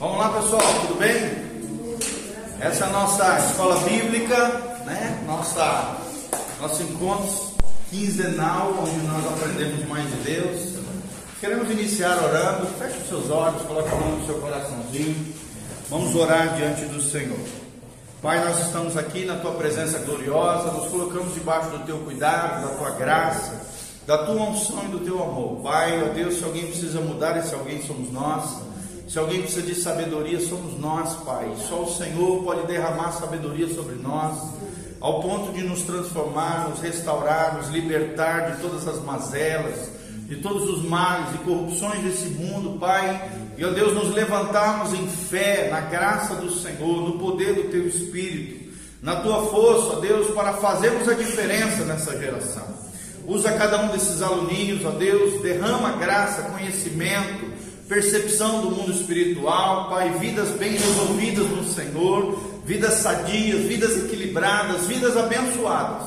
Vamos lá, pessoal, tudo bem? Essa é a nossa escola bíblica, né? Nossa, nosso encontro quinzenal, onde nós aprendemos mais de Deus. Queremos iniciar orando. Feche os seus olhos, coloque a mão no seu coraçãozinho. Vamos orar diante do Senhor. Pai, nós estamos aqui na tua presença gloriosa, nos colocamos debaixo do teu cuidado, da tua graça, da tua unção e do teu amor. Pai, ó Deus, se alguém precisa mudar, esse alguém somos nós. Se alguém precisa de sabedoria, somos nós, Pai. Só o Senhor pode derramar sabedoria sobre nós, ao ponto de nos transformar, nos restaurar, nos libertar de todas as mazelas, de todos os males e corrupções desse mundo, Pai. E, ó Deus, nos levantarmos em fé, na graça do Senhor, no poder do Teu Espírito, na Tua força, ó Deus, para fazermos a diferença nessa geração. Usa cada um desses aluninhos, ó Deus, derrama graça, conhecimento, percepção do mundo espiritual, Pai, vidas bem resolvidas no Senhor, vidas sadias, vidas equilibradas, vidas abençoadas,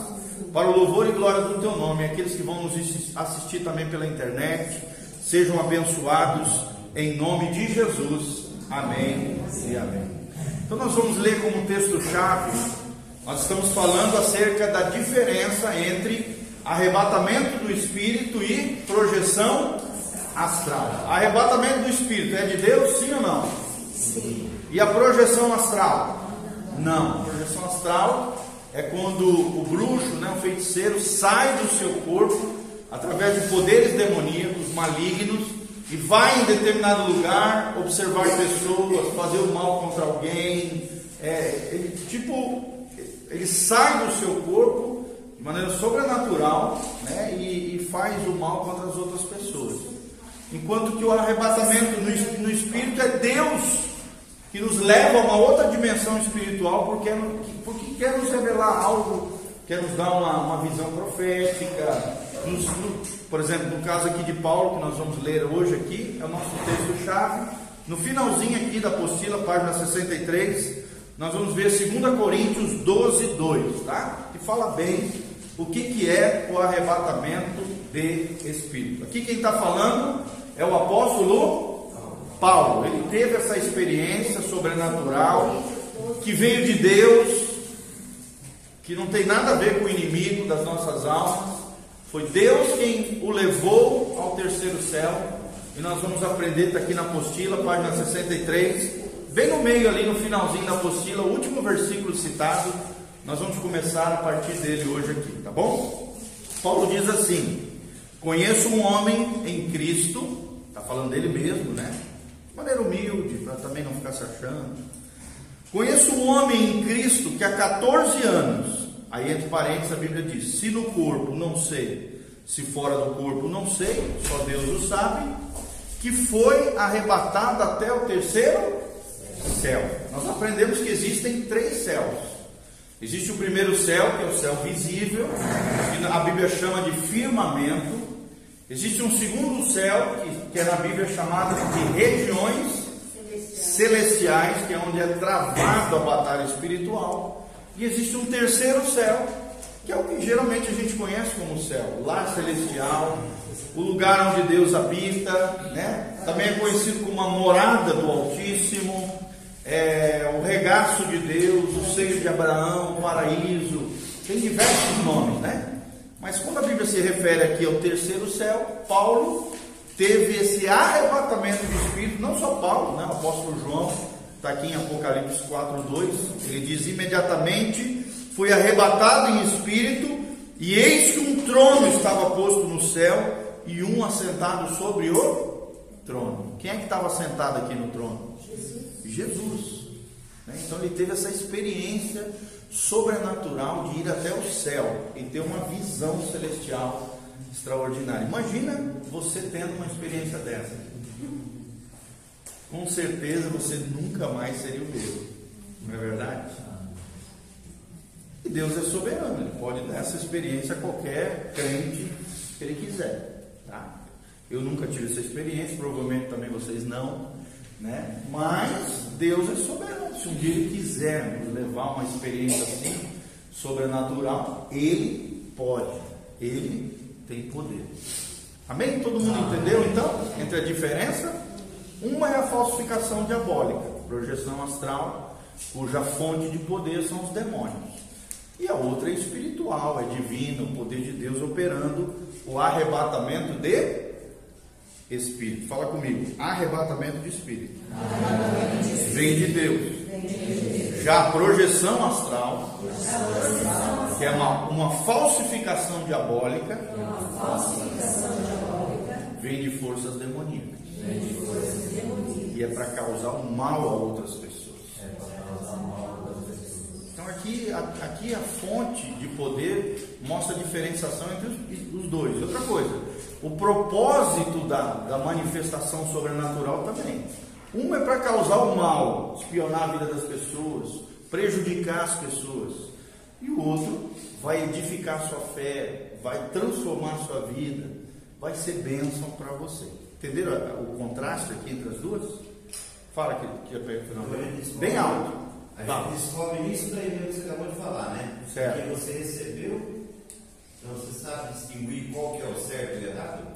para o louvor e glória do Teu nome. Aqueles que vão nos assistir também pela internet, sejam abençoados em nome de Jesus. Amém e amém. Então, nós vamos ler como texto-chave, nós estamos falando acerca da diferença entre arrebatamento do espírito e projeção astral. Arrebatamento do espírito é de Deus, sim ou não? Sim. E a projeção astral? Não. A projeção astral é quando o bruxo, né, o feiticeiro, sai do seu corpo através de poderes demoníacos, malignos, e vai em determinado lugar observar pessoas, fazer o mal contra alguém. É, ele, tipo, ele sai do seu corpo de maneira sobrenatural né, e, e faz o mal contra as outras pessoas. Enquanto que o arrebatamento no espírito é Deus que nos leva a uma outra dimensão espiritual porque, porque quer nos revelar algo, quer nos dar uma, uma visão profética. Nos, no, por exemplo, no caso aqui de Paulo, que nós vamos ler hoje aqui, é o nosso texto-chave. No finalzinho aqui da apostila, página 63, nós vamos ver 2 Coríntios 12, 2, tá? Que fala bem o que, que é o arrebatamento de espírito. Aqui quem está falando é o apóstolo Paulo. Ele teve essa experiência sobrenatural que veio de Deus, que não tem nada a ver com o inimigo das nossas almas. Foi Deus quem o levou ao terceiro céu. E nós vamos aprender, está aqui na apostila, página 63, bem no meio ali, no finalzinho da apostila, o último versículo citado. Nós vamos começar a partir dele hoje aqui, tá bom? Paulo diz assim: Conheço um homem em Cristo Está falando dele mesmo, né? De maneira humilde, para também não ficar se achando. Conheço um homem em Cristo que há 14 anos, aí entre parênteses a Bíblia diz: se no corpo não sei, se fora do corpo não sei, só Deus o sabe, que foi arrebatado até o terceiro céu. Nós aprendemos que existem três céus. Existe o primeiro céu, que é o céu visível, que a Bíblia chama de firmamento. Existe um segundo céu, que, que é na Bíblia chamado de regiões celestiais, que é onde é travado a batalha espiritual. E existe um terceiro céu, que é o que geralmente a gente conhece como céu, lar celestial, o lugar onde Deus habita, né? também é conhecido como a morada do Altíssimo, é, o regaço de Deus, o seio de Abraão, o paraíso, tem diversos nomes, né? Mas quando a Bíblia se refere aqui ao terceiro céu, Paulo teve esse arrebatamento de espírito, não só Paulo, né? o apóstolo João, está aqui em Apocalipse 4, 2, ele diz: imediatamente foi arrebatado em espírito, e eis que um trono estava posto no céu, e um assentado sobre o trono. Quem é que estava sentado aqui no trono? Jesus. Jesus. Né? Então ele teve essa experiência sobrenatural de ir até o céu e ter uma visão celestial extraordinária. Imagina você tendo uma experiência dessa. Com certeza você nunca mais seria o mesmo. Não é verdade? E Deus é soberano, Ele pode dar essa experiência a qualquer crente que Ele quiser. Tá? Eu nunca tive essa experiência, provavelmente também vocês não. Né? Mas Deus é soberano. Se um dia Ele quiser nos levar uma experiência assim, sobrenatural, Ele pode. Ele tem poder. Amém? Todo mundo entendeu então? Entre a diferença? Uma é a falsificação diabólica, projeção astral, cuja fonte de poder são os demônios. E a outra é espiritual, é divina, o poder de Deus operando o arrebatamento de espírito. Fala comigo, arrebatamento de espírito. Vem de Deus. Já a projeção astral, que é uma, uma falsificação diabólica, vem de forças demoníacas. E é para causar o mal a outras pessoas. Então aqui, aqui a fonte de poder mostra a diferenciação entre os, os dois. Outra coisa, o propósito da, da manifestação sobrenatural também. Uma é para causar o mal, espionar a vida das pessoas, prejudicar as pessoas. E o outro vai edificar sua fé, vai transformar sua vida, vai ser bênção para você. Entenderam o contraste aqui entre as duas? Fala que, que é bem alto. A tá. gente descobre isso daí mesmo que você acabou de falar, né? Certo. Que você recebeu então você sabe distinguir qual que é o certo e o errado?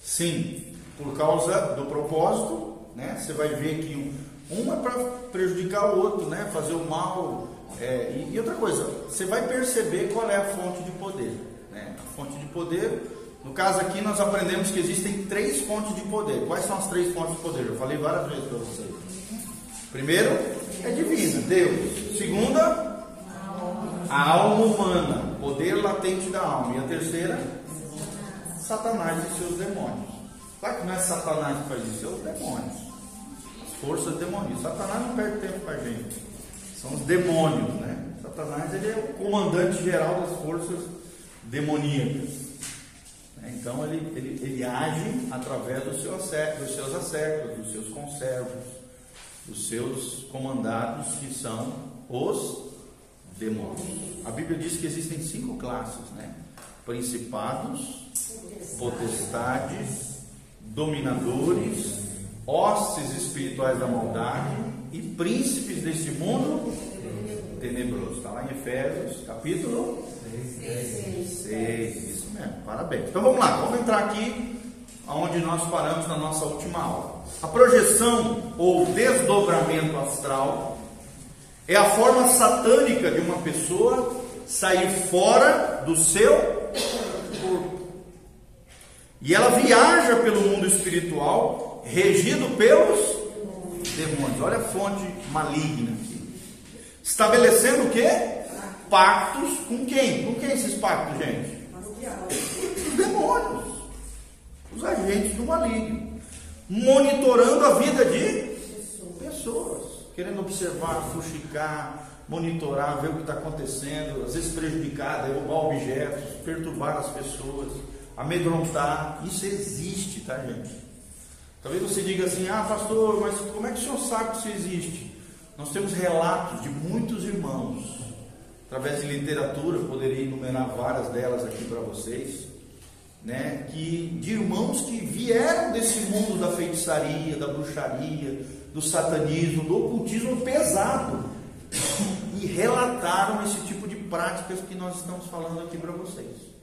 Sim, por causa do propósito, né? Você vai ver que um é para prejudicar o outro, né? Fazer o mal. É, e, e, outra coisa, você vai perceber qual é a fonte de poder. Né? A fonte de poder, no caso aqui nós aprendemos que existem três fontes de poder. Quais são as três fontes de poder? Eu falei várias vezes para vocês. Primeiro é divina, Deus. Segunda a alma humana, poder latente da alma. E a terceira, Satanás e seus demônios. Claro que não é Satanás que faz isso, é os demônios. As forças demoníacas. Satanás não perde tempo com a gente. São os demônios, né? Satanás ele é o comandante geral das forças demoníacas. Então ele, ele, ele age através do seu acerto, dos seus acertos, dos seus conservos, dos seus comandados, que são os demônios. A Bíblia diz que existem cinco classes, né? Principados, potestades, dominadores, hostes espirituais da maldade e príncipes deste mundo tenebroso. Está lá em Efésios, capítulo 6. Isso mesmo, parabéns. Então vamos lá, vamos entrar aqui onde nós paramos na nossa última aula. A projeção ou desdobramento astral é a forma satânica de uma pessoa sair fora do seu. E ela viaja pelo mundo espiritual, regido pelos demônios. Olha a fonte maligna aqui. Estabelecendo o que? Pactos com quem? Com quem esses pactos, gente? Os demônios. Os agentes do maligno. Monitorando a vida de pessoas querendo observar, fuxicar, monitorar, ver o que está acontecendo, às vezes prejudicar, derrubar objetos, perturbar as pessoas, amedrontar. Isso existe, tá, gente? Talvez você diga assim: ah, pastor, mas como é que o senhor sabe que isso existe? Nós temos relatos de muitos irmãos, através de literatura, eu poderia enumerar várias delas aqui para vocês, né, que, de irmãos que vieram desse mundo da feitiçaria, da bruxaria, do satanismo, do ocultismo pesado e relataram esse tipo de práticas que nós estamos falando aqui para vocês.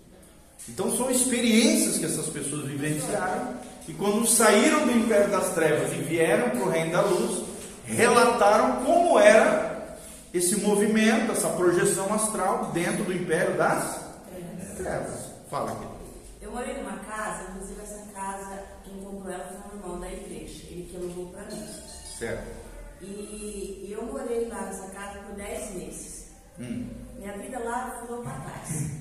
Então são experiências que essas pessoas vivenciaram e quando saíram do império das trevas e vieram para o reino da luz, relataram como era esse movimento, essa projeção astral dentro do império das trevas. Fala aqui. Eu morei numa casa, inclusive essa casa, quem comprou ela foi um irmão da igreja, ele que alugou para mim. Certo. E, eu morei lá nessa casa por 10 meses. Hum. Minha vida lá ficou para trás.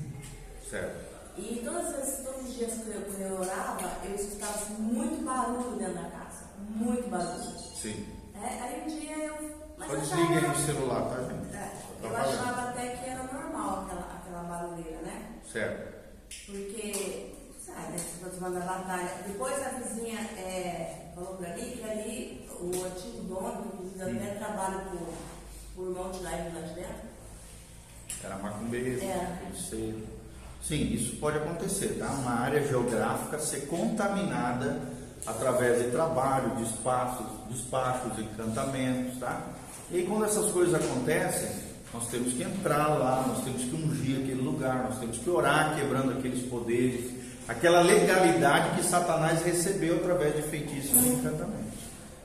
Certo. E todas as, todos os dias que eu, que eu orava, eu escutava assim, muito barulho dentro da casa. Muito barulho. Sim. É, aí um dia eu. Mas Pode desligar aí o celular, tá, gente? É, eu achava até que era normal aquela, aquela barulheira, né? Certo. Porque, sabe, você manda batalha. Depois a vizinha é, falou pra mim que ali o antigo dono, inclusive até trabalha por, por irmão de lá de dentro. Era macumbeiro, é. Sim, isso pode acontecer, tá? Uma área geográfica ser contaminada através de trabalho, despachos, despachos, encantamentos, tá? E aí, quando essas coisas acontecem, nós temos que entrar lá, nós temos que ungir aquele lugar, nós temos que orar quebrando aqueles poderes, aquela legalidade que Satanás recebeu através de feitiços e encantamentos.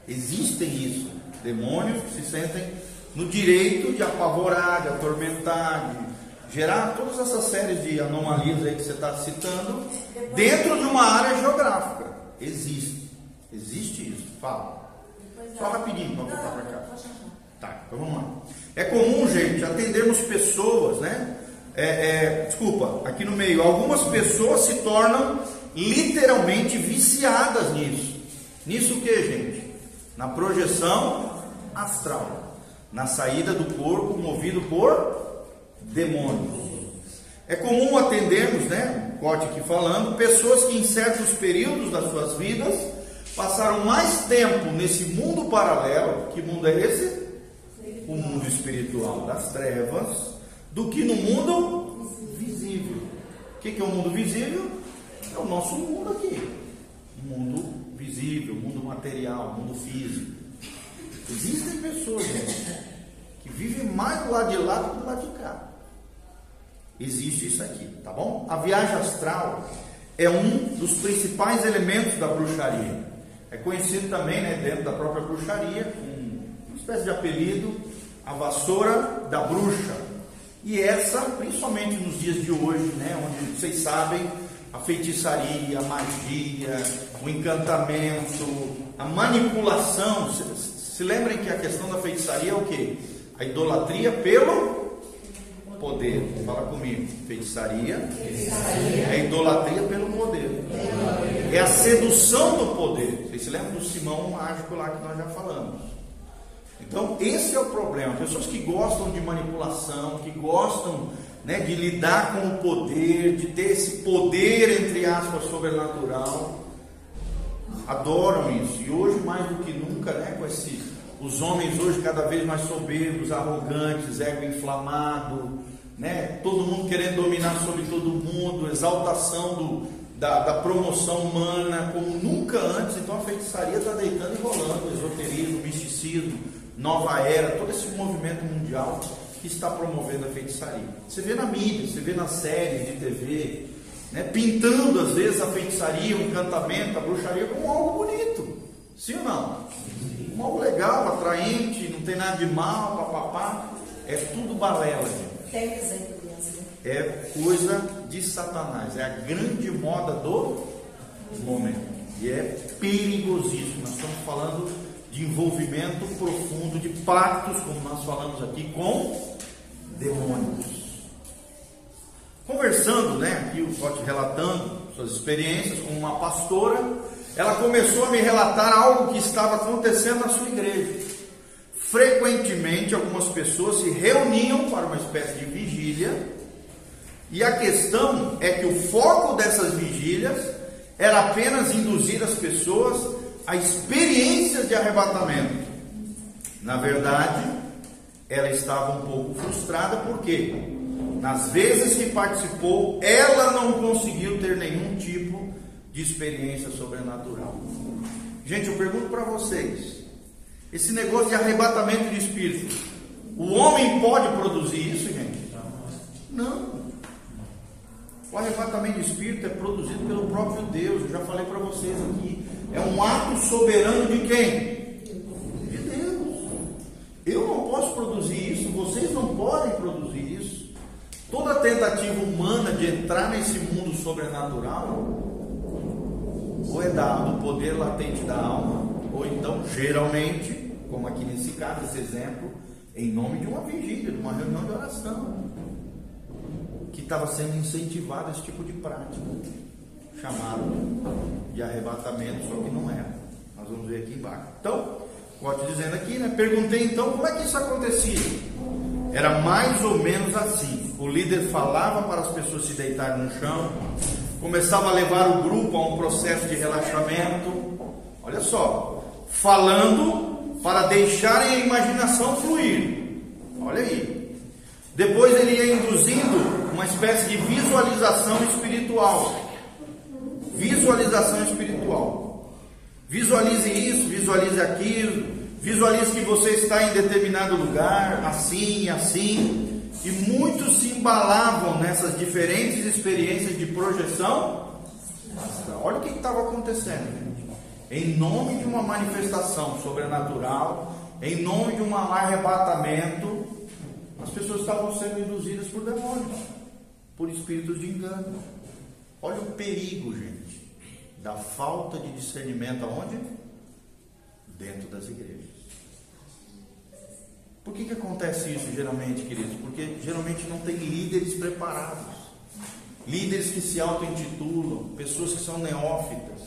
Existem isso. Demônios que se sentem no direito de apavorar, de atormentar, de gerar todas essas séries de anomalias aí que você está citando dentro de uma área geográfica. Existe. Existe isso. Fala. Só rapidinho para voltar para cá. Tá, então vamos lá. É comum, gente, atendermos pessoas, né? É, é, desculpa, aqui no meio, algumas pessoas se tornam literalmente viciadas nisso. Nisso o que, gente? Na projeção astral, na saída do corpo movido por demônios. É comum atendermos, né, corte aqui falando, pessoas que em certos períodos das suas vidas passaram mais tempo nesse mundo paralelo. Que mundo é esse? O mundo espiritual das trevas, do que no mundo visível. O que é o mundo visível? É o nosso mundo aqui. O mundo visível, o mundo material, o mundo físico. Existem pessoas, gente, que vivem mais do lado de lá do que do lado de cá. Existe isso aqui, tá bom? A viagem astral é um dos principais elementos da bruxaria. É conhecido também, né, dentro da própria bruxaria, uma espécie de apelido, a vassoura da bruxa. E essa, principalmente nos dias de hoje, né, onde vocês sabem, a feitiçaria, a magia, o encantamento, a manipulação. Se, se lembrem que a questão da feitiçaria é o que? A idolatria pelo poder. Fala comigo. Feitiçaria, feitiçaria. é a idolatria pelo poder. É a sedução do poder. Vocês se lembram do Simão mágico lá que nós já falamos. Então, esse é o problema. Pessoas que gostam de manipulação, que gostam né, de lidar com o poder, de ter esse poder, entre aspas, sobrenatural, adoram isso. E hoje, mais do que nunca, né, com esse, os homens hoje cada vez mais soberbos, arrogantes, ego inflamado, né, todo mundo querendo dominar sobre todo mundo, exaltação do, da, da, promoção humana como nunca antes. Então a feitiçaria está deitando e rolando, esoterismo, misticismo, nova era, todo esse movimento mundial que está promovendo a feitiçaria. Você vê na mídia, você vê nas séries de TV, né, pintando às vezes a feitiçaria, o encantamento, a bruxaria como algo bonito. Sim ou não? Como algo legal, atraente, não tem nada de mal, papapá. É tudo balela, gente. Tem exemplo né? É coisa de Satanás. É a grande moda do momento. E é perigosíssimo. Nós estamos falando de envolvimento profundo, de pactos, como nós falamos aqui, com demônios. Conversando, né, aqui o Pote relatando suas experiências com uma pastora, ela começou a me relatar algo que estava acontecendo na sua igreja. Frequentemente, algumas pessoas se reuniam para uma espécie de vigília, e a questão é que o foco dessas vigílias era apenas induzir as pessoas a experiências de arrebatamento. Na verdade, ela estava um pouco frustrada porque nas vezes que participou, ela não conseguiu ter nenhum tipo de experiência sobrenatural. Gente, eu pergunto para vocês: esse negócio de arrebatamento de espírito, o homem pode produzir isso, gente? Não. O arrebatamento de espírito é produzido pelo próprio Deus. Eu já falei para vocês aqui. É um ato soberano de quem? Eu não posso produzir isso, vocês não podem produzir isso. Toda tentativa humana de entrar nesse mundo sobrenatural, ou é dado o poder latente da alma, ou então, geralmente, como aqui nesse caso, esse exemplo, em nome de uma vigília, de uma reunião de oração, que estava sendo incentivado esse tipo de prática, chamado de arrebatamento, só que não era. Nós vamos ver aqui embaixo. Então, Pode dizendo aqui, né? Perguntei então como é que isso acontecia. Era mais ou menos assim. O líder falava para as pessoas se deitarem no chão, começava a levar o grupo a um processo de relaxamento. Olha só, falando para deixarem a imaginação fluir. Olha aí. Depois ele ia induzindo uma espécie de visualização espiritual. Visualização espiritual. Visualize isso, visualize aquilo, visualize que você está em determinado lugar, assim, assim. E muitos se embalavam nessas diferentes experiências de projeção. Olha o que estava acontecendo, gente. em nome de uma manifestação sobrenatural, em nome de um arrebatamento, as pessoas estavam sendo induzidas por demônios, por espíritos de engano. Olha o perigo, gente, da falta de discernimento aonde? Dentro das igrejas. Por que, que acontece isso geralmente, queridos? Porque geralmente não tem líderes preparados. Líderes que se auto-intitulam, pessoas que são neófitas,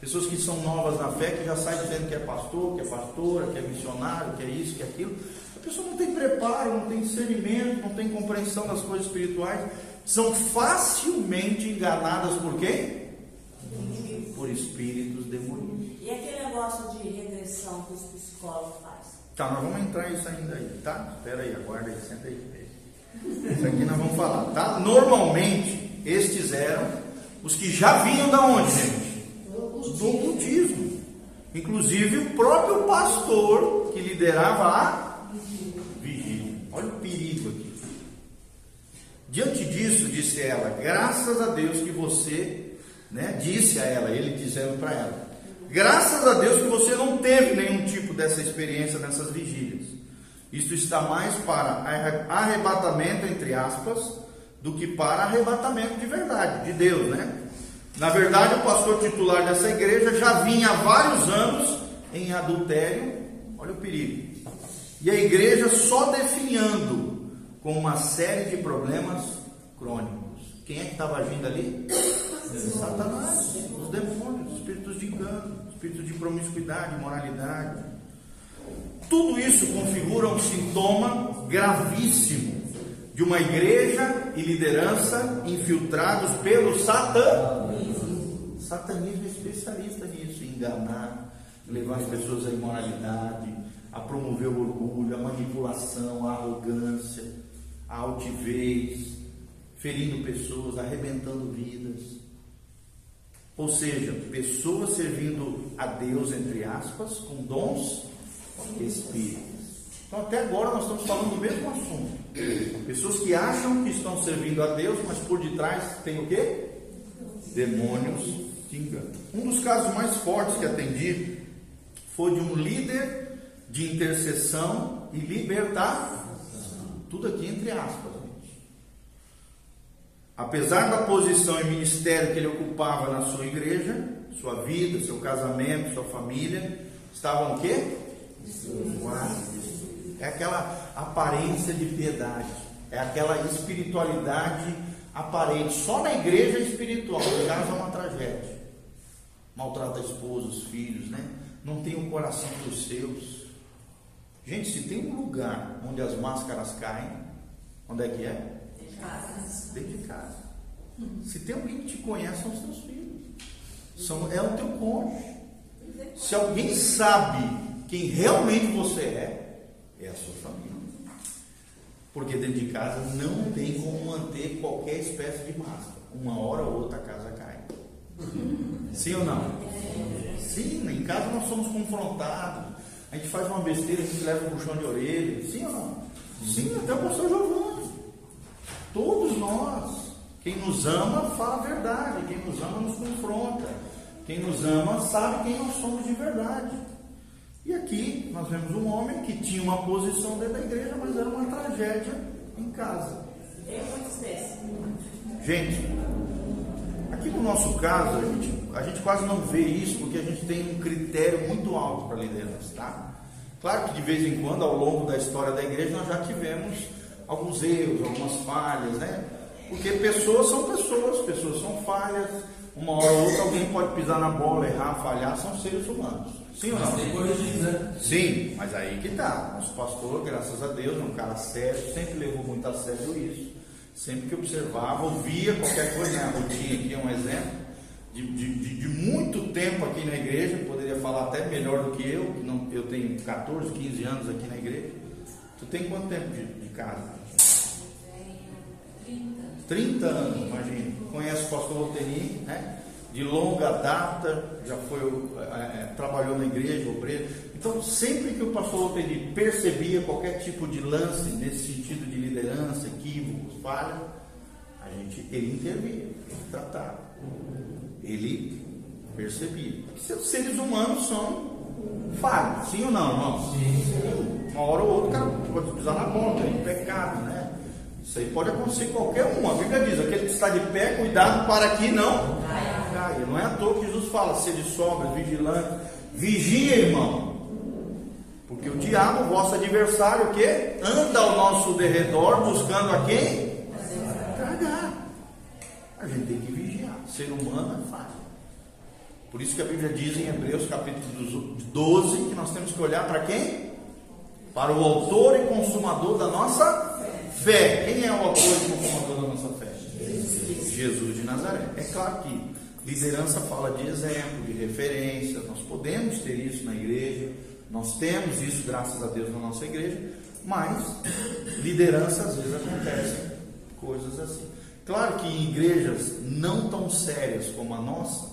pessoas que são novas na fé, que já saem dizendo que é pastor, que é pastora, que é missionário, que é isso, que é aquilo. A pessoa não tem preparo, não tem discernimento, não tem compreensão das coisas espirituais, são facilmente enganadas por quem? Por espíritos demoníacos. E aquele negócio de regressão que os psicólogos fazem? Tá, nós vamos entrar isso ainda aí, tá? Espera aí, aguarda aí, senta aí. Isso aqui nós vamos falar, tá? Normalmente, estes eram os que já vinham da onde, gente? Do ocultismo. Inclusive o próprio pastor que liderava a vigília. Olha o perigo aqui. Diante disso, disse ela, graças a Deus que você, né? Disse a ela, ele dizendo para ela, Graças a Deus que você não teve nenhum tipo dessa experiência nessas vigílias. Isto está mais para arrebatamento, entre aspas, do que para arrebatamento de verdade, de Deus, né? Na verdade, o pastor titular dessa igreja já vinha há vários anos em adultério, olha o perigo. E a igreja só definhando com uma série de problemas crônicos. Quem é que estava agindo ali? Satanás, os demônios, os espíritos de engano, espíritos de promiscuidade, moralidade. Tudo isso configura um sintoma gravíssimo de uma igreja e liderança infiltrados pelo satanismo. Satanismo é especialista nisso, enganar, levar as pessoas à imoralidade, a promover o orgulho, a manipulação, a arrogância, a altivez, ferindo pessoas, arrebentando vidas. Ou seja, pessoas servindo a Deus, entre aspas, com dons espíritos. Então, até agora, nós estamos falando do mesmo assunto. Pessoas que acham que estão servindo a Deus, mas por detrás tem o quê? Demônios de engano. Um dos casos mais fortes que atendi foi de um líder de intercessão e libertação. Tudo aqui entre aspas. Apesar da posição e ministério que ele ocupava na sua igreja, sua vida, seu casamento, sua família, estavam o quê? É aquela aparência de piedade, é aquela espiritualidade aparente. Só na igreja é espiritual, em casa é uma tragédia. Maltrata a esposa, os filhos, né? Não tem o um coração dos seus. Gente, se tem um lugar onde as máscaras caem, onde é que é? casa. Dentro de casa. Se tem alguém que te conhece, são os teus filhos. São, é o teu cônjuge. Se alguém sabe quem realmente você é, é a sua família. Porque dentro de casa não tem como manter qualquer espécie de máscara. Uma hora ou outra a casa cai. Sim ou não? Sim, em casa nós somos confrontados. A gente faz uma besteira, a gente leva um puxão de orelha. Sim ou não? Sim, até o pastor Giovanni. Todos nós. Quem nos ama fala a verdade, quem nos ama nos confronta. Quem nos ama sabe quem nós somos de verdade. E aqui nós vemos um homem que tinha uma posição dentro da igreja, mas era uma tragédia em casa. É muito espécie. Gente, aqui no nosso caso, a gente, a gente quase não vê isso porque a gente tem um critério muito alto para liderança, tá? Claro que de vez em quando, ao longo da história da igreja, nós já tivemos alguns erros, algumas falhas, né? Porque pessoas são pessoas, pessoas são falhas. Uma hora ou outra alguém pode pisar na bola, errar, falhar, são seres humanos. Sim ou não? né? Sim, mas aí que tá. Nosso pastor, graças a Deus, é um cara sério, sempre levou muito a sério isso. Sempre que observava, ouvia qualquer coisa, né? A rotina aqui é um exemplo. De, de, de, de, muito tempo aqui na igreja, poderia falar até melhor do que eu, que não, eu tenho 14, 15 anos aqui na igreja. Tu tem quanto tempo de, de casa? 30 anos, imagina. Conhece o pastor Loteni, né? De longa data, já foi, é, trabalhou na igreja, obreiro. Então, sempre que o pastor Loteni percebia qualquer tipo de lance nesse sentido de liderança, equívocos, falha, a gente, ele intervia, ele tratava. Ele Percebi. Porque os seres humanos são falhos, sim ou não, irmão? Sim. Uma hora ou outra o cara pode pisar na bola, tem pecado, né? Isso aí pode acontecer qualquer um. A Bíblia diz: aquele que está de pé, cuidado para que não caia. Não é à toa que Jesus fala: sede sóbrio, vigilante. Vigia, irmão. Porque o diabo, vosso adversário, o quê? Anda ao nosso derredor buscando a quem? Tragar. A gente tem que vigiar. Ser humano é fácil. Por isso que a Bíblia diz em Hebreus capítulo 12 que nós temos que olhar para quem? Para o autor e consumador da nossa fé. Quem é o autor e consumador da nossa fé? Jesus de Nazaré. É claro que liderança fala de exemplo, de referência. Nós podemos ter isso na igreja. Nós temos isso, graças a Deus, na nossa igreja. Mas liderança às vezes acontecem coisas assim. Claro que em igrejas não tão sérias como a nossa,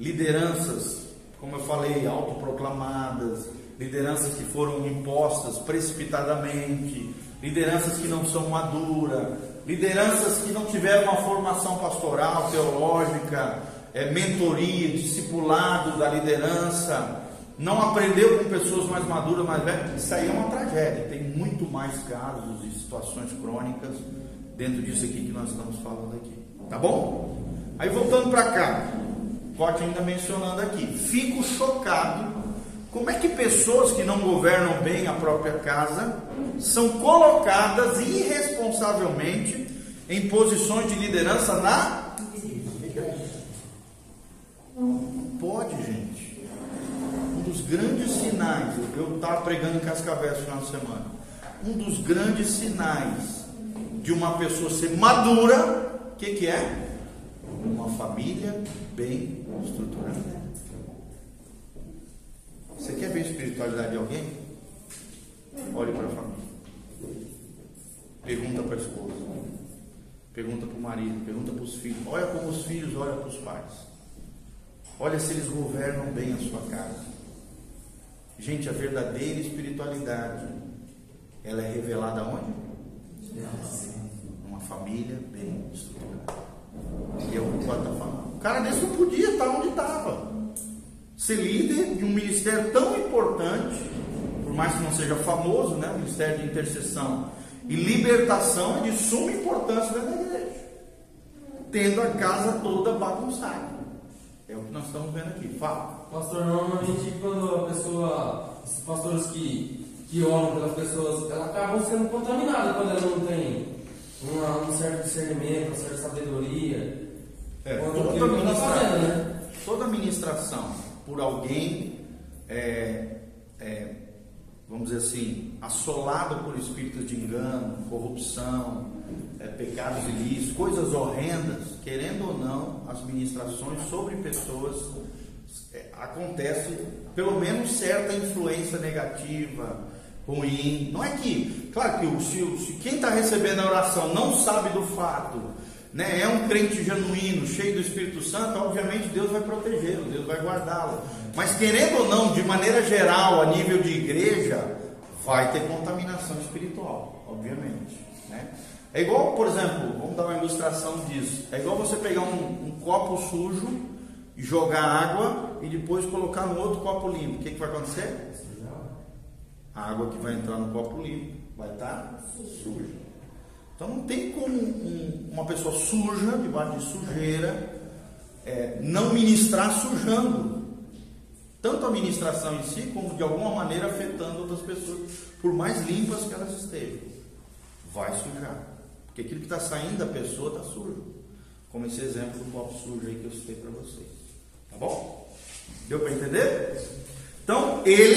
lideranças, como eu falei, autoproclamadas, lideranças que foram impostas precipitadamente, lideranças que não são maduras, lideranças que não tiveram uma formação pastoral, teológica, é, mentoria, discipulado da liderança, não aprendeu com pessoas mais maduras, mais velhas, isso aí é uma tragédia. Tem muito mais casos e situações crônicas dentro disso aqui que nós estamos falando aqui. Tá bom? Aí voltando para cá, Corte ainda mencionando aqui, fico chocado como é que pessoas que não governam bem a própria casa são colocadas irresponsavelmente em posições de liderança na igreja? Pode, gente. Um dos grandes sinais, eu estava pregando em Cascavel esse final de semana. Um dos grandes sinais de uma pessoa ser madura, o que, que é? Uma família bem estruturada. Você quer ver a espiritualidade de alguém? Olhe para a família. Pergunta para a esposa. Pergunta para o marido. Pergunta para os filhos. Olha como os filhos olham para os pais. Olha se eles governam bem a sua casa. Gente, a verdadeira espiritualidade, ela é revelada onde? Numa família bem estruturada. E é o que o está falando. O cara desse não podia estar onde estava ser líder de um ministério tão importante, por mais que não seja famoso, né? O ministério de intercessão e libertação é de suma importância dentro da igreja, tendo a casa toda bagunçada. É o que nós estamos vendo aqui. Fala. Pastor, normalmente quando a pessoa, os pastores que, que oram pelas pessoas, elas acabam sendo contaminadas quando ela não tem uma, um certo discernimento, uma certa sabedoria. É, toda, administração, né? toda administração por alguém, é, é, vamos dizer assim, assolado por espíritos de engano, corrupção, é, pecados ilícitos, coisas horrendas, querendo ou não, as ministrações sobre pessoas é, acontece pelo menos certa influência negativa, ruim. Não é que, claro que o, se, se quem está recebendo a oração não sabe do fato né, é um crente genuíno, cheio do Espírito Santo, obviamente Deus vai protegê-lo, Deus vai guardá-lo. Mas querendo ou não, de maneira geral, a nível de igreja, vai ter contaminação espiritual, obviamente. Né? É igual, por exemplo, vamos dar uma ilustração disso. É igual você pegar um, um copo sujo jogar água e depois colocar no outro copo limpo. O que, que vai acontecer? A água que vai entrar no copo limpo vai estar suja. Então não tem como um, uma pessoa suja, debaixo de sujeira, é, não ministrar sujando. Tanto a ministração em si, como de alguma maneira afetando outras pessoas, por mais limpas que elas estejam. Vai sujar. Porque aquilo que está saindo da pessoa está sujo. Como esse exemplo do copo sujo aí que eu citei para vocês. Tá bom? Deu para entender? Então, ele